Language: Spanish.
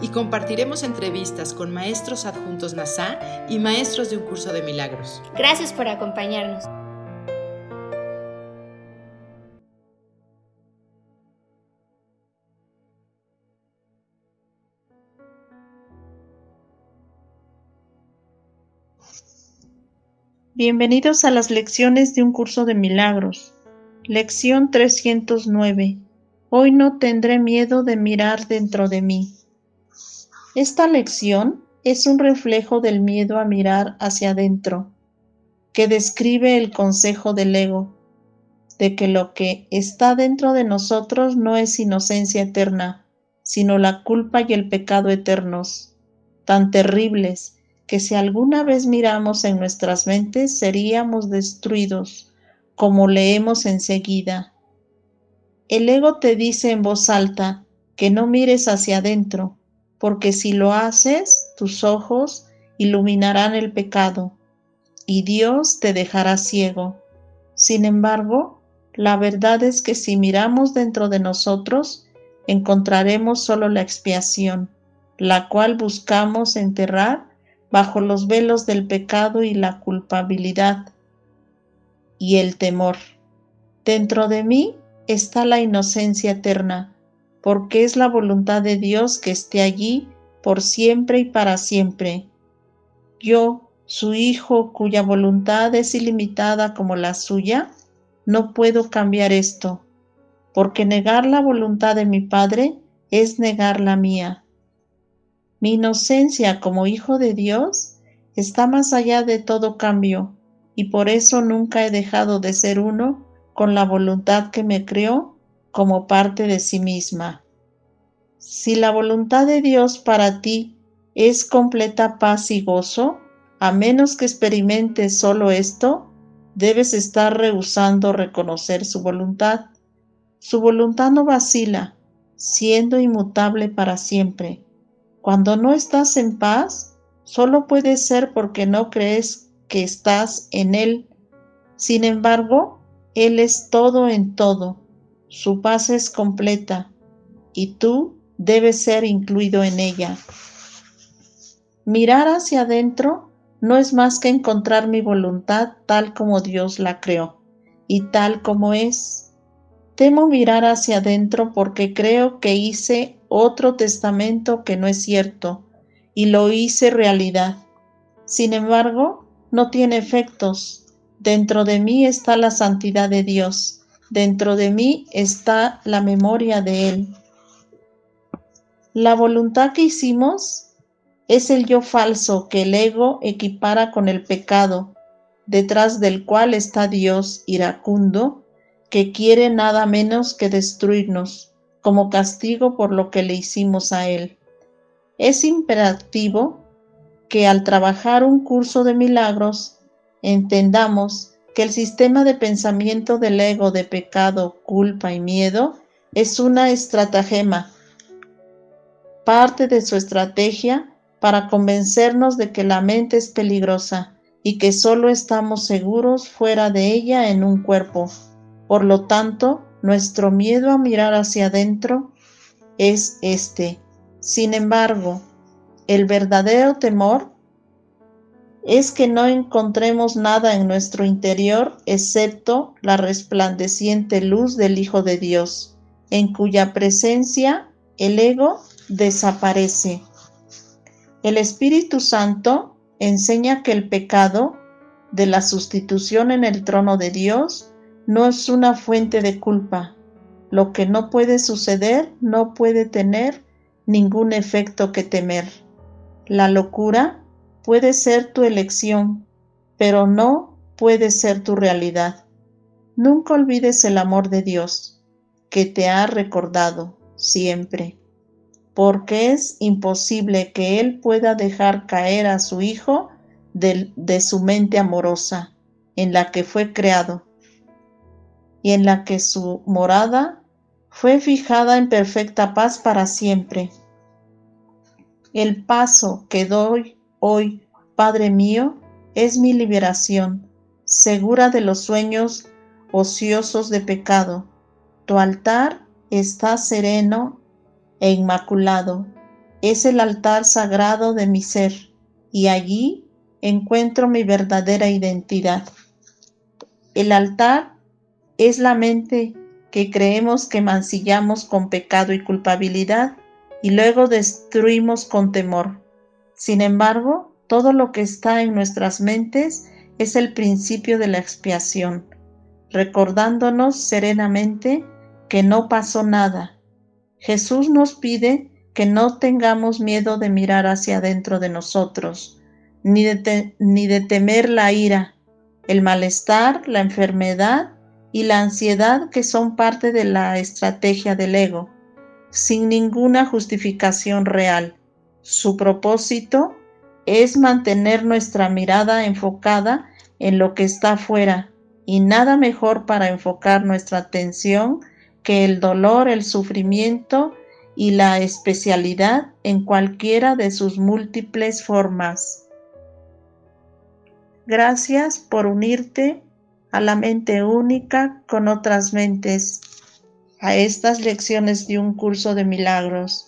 Y compartiremos entrevistas con maestros adjuntos NASA y maestros de un curso de milagros. Gracias por acompañarnos. Bienvenidos a las lecciones de un curso de milagros. Lección 309. Hoy no tendré miedo de mirar dentro de mí. Esta lección es un reflejo del miedo a mirar hacia adentro, que describe el consejo del ego, de que lo que está dentro de nosotros no es inocencia eterna, sino la culpa y el pecado eternos, tan terribles que si alguna vez miramos en nuestras mentes seríamos destruidos, como leemos enseguida. El ego te dice en voz alta que no mires hacia adentro, porque si lo haces, tus ojos iluminarán el pecado y Dios te dejará ciego. Sin embargo, la verdad es que si miramos dentro de nosotros, encontraremos solo la expiación, la cual buscamos enterrar bajo los velos del pecado y la culpabilidad y el temor. Dentro de mí está la inocencia eterna, porque es la voluntad de Dios que esté allí por siempre y para siempre. Yo, su Hijo, cuya voluntad es ilimitada como la suya, no puedo cambiar esto, porque negar la voluntad de mi Padre es negar la mía. Mi inocencia como hijo de Dios está más allá de todo cambio y por eso nunca he dejado de ser uno con la voluntad que me creó como parte de sí misma. Si la voluntad de Dios para ti es completa paz y gozo, a menos que experimentes solo esto, debes estar rehusando reconocer su voluntad. Su voluntad no vacila, siendo inmutable para siempre. Cuando no estás en paz, solo puede ser porque no crees que estás en Él. Sin embargo, Él es todo en todo. Su paz es completa y tú debes ser incluido en ella. Mirar hacia adentro no es más que encontrar mi voluntad tal como Dios la creó y tal como es. Temo mirar hacia adentro porque creo que hice otro testamento que no es cierto, y lo hice realidad. Sin embargo, no tiene efectos. Dentro de mí está la santidad de Dios, dentro de mí está la memoria de Él. La voluntad que hicimos es el yo falso que el ego equipara con el pecado, detrás del cual está Dios iracundo, que quiere nada menos que destruirnos como castigo por lo que le hicimos a Él. Es imperativo que al trabajar un curso de milagros entendamos que el sistema de pensamiento del ego de pecado, culpa y miedo es una estratagema, parte de su estrategia para convencernos de que la mente es peligrosa y que solo estamos seguros fuera de ella en un cuerpo. Por lo tanto, nuestro miedo a mirar hacia adentro es este. Sin embargo, el verdadero temor es que no encontremos nada en nuestro interior excepto la resplandeciente luz del Hijo de Dios, en cuya presencia el ego desaparece. El Espíritu Santo enseña que el pecado de la sustitución en el trono de Dios no es una fuente de culpa. Lo que no puede suceder no puede tener ningún efecto que temer. La locura puede ser tu elección, pero no puede ser tu realidad. Nunca olvides el amor de Dios, que te ha recordado siempre. porque es imposible que Él pueda dejar caer a su Hijo de, su mente amorosa, en la que fue creado, y en la que su morada fue fijada en perfecta paz para siempre. El paso que doy hoy, Padre mío, es mi liberación, segura de los sueños ociosos de pecado. Tu altar está sereno e inmaculado. Es el altar sagrado de mi ser y allí encuentro mi verdadera identidad. El altar es la mente que creemos que mancillamos con pecado y culpabilidad y luego destruimos con temor. Sin embargo, todo lo que está en nuestras mentes es el principio de la expiación, recordándonos serenamente que no pasó nada. Jesús nos pide que no tengamos miedo de mirar hacia adentro de nosotros, ni de, ni de temer la ira, el malestar, la enfermedad y la ansiedad que son parte de la estrategia del ego, sin ninguna justificación real. Su propósito es mantener nuestra mirada enfocada en lo que está afuera y nada mejor para enfocar nuestra atención que el dolor, el sufrimiento y la especialidad en cualquiera de sus múltiples formas. Gracias por unirte a la mente única con otras mentes, a estas lecciones de un curso de milagros.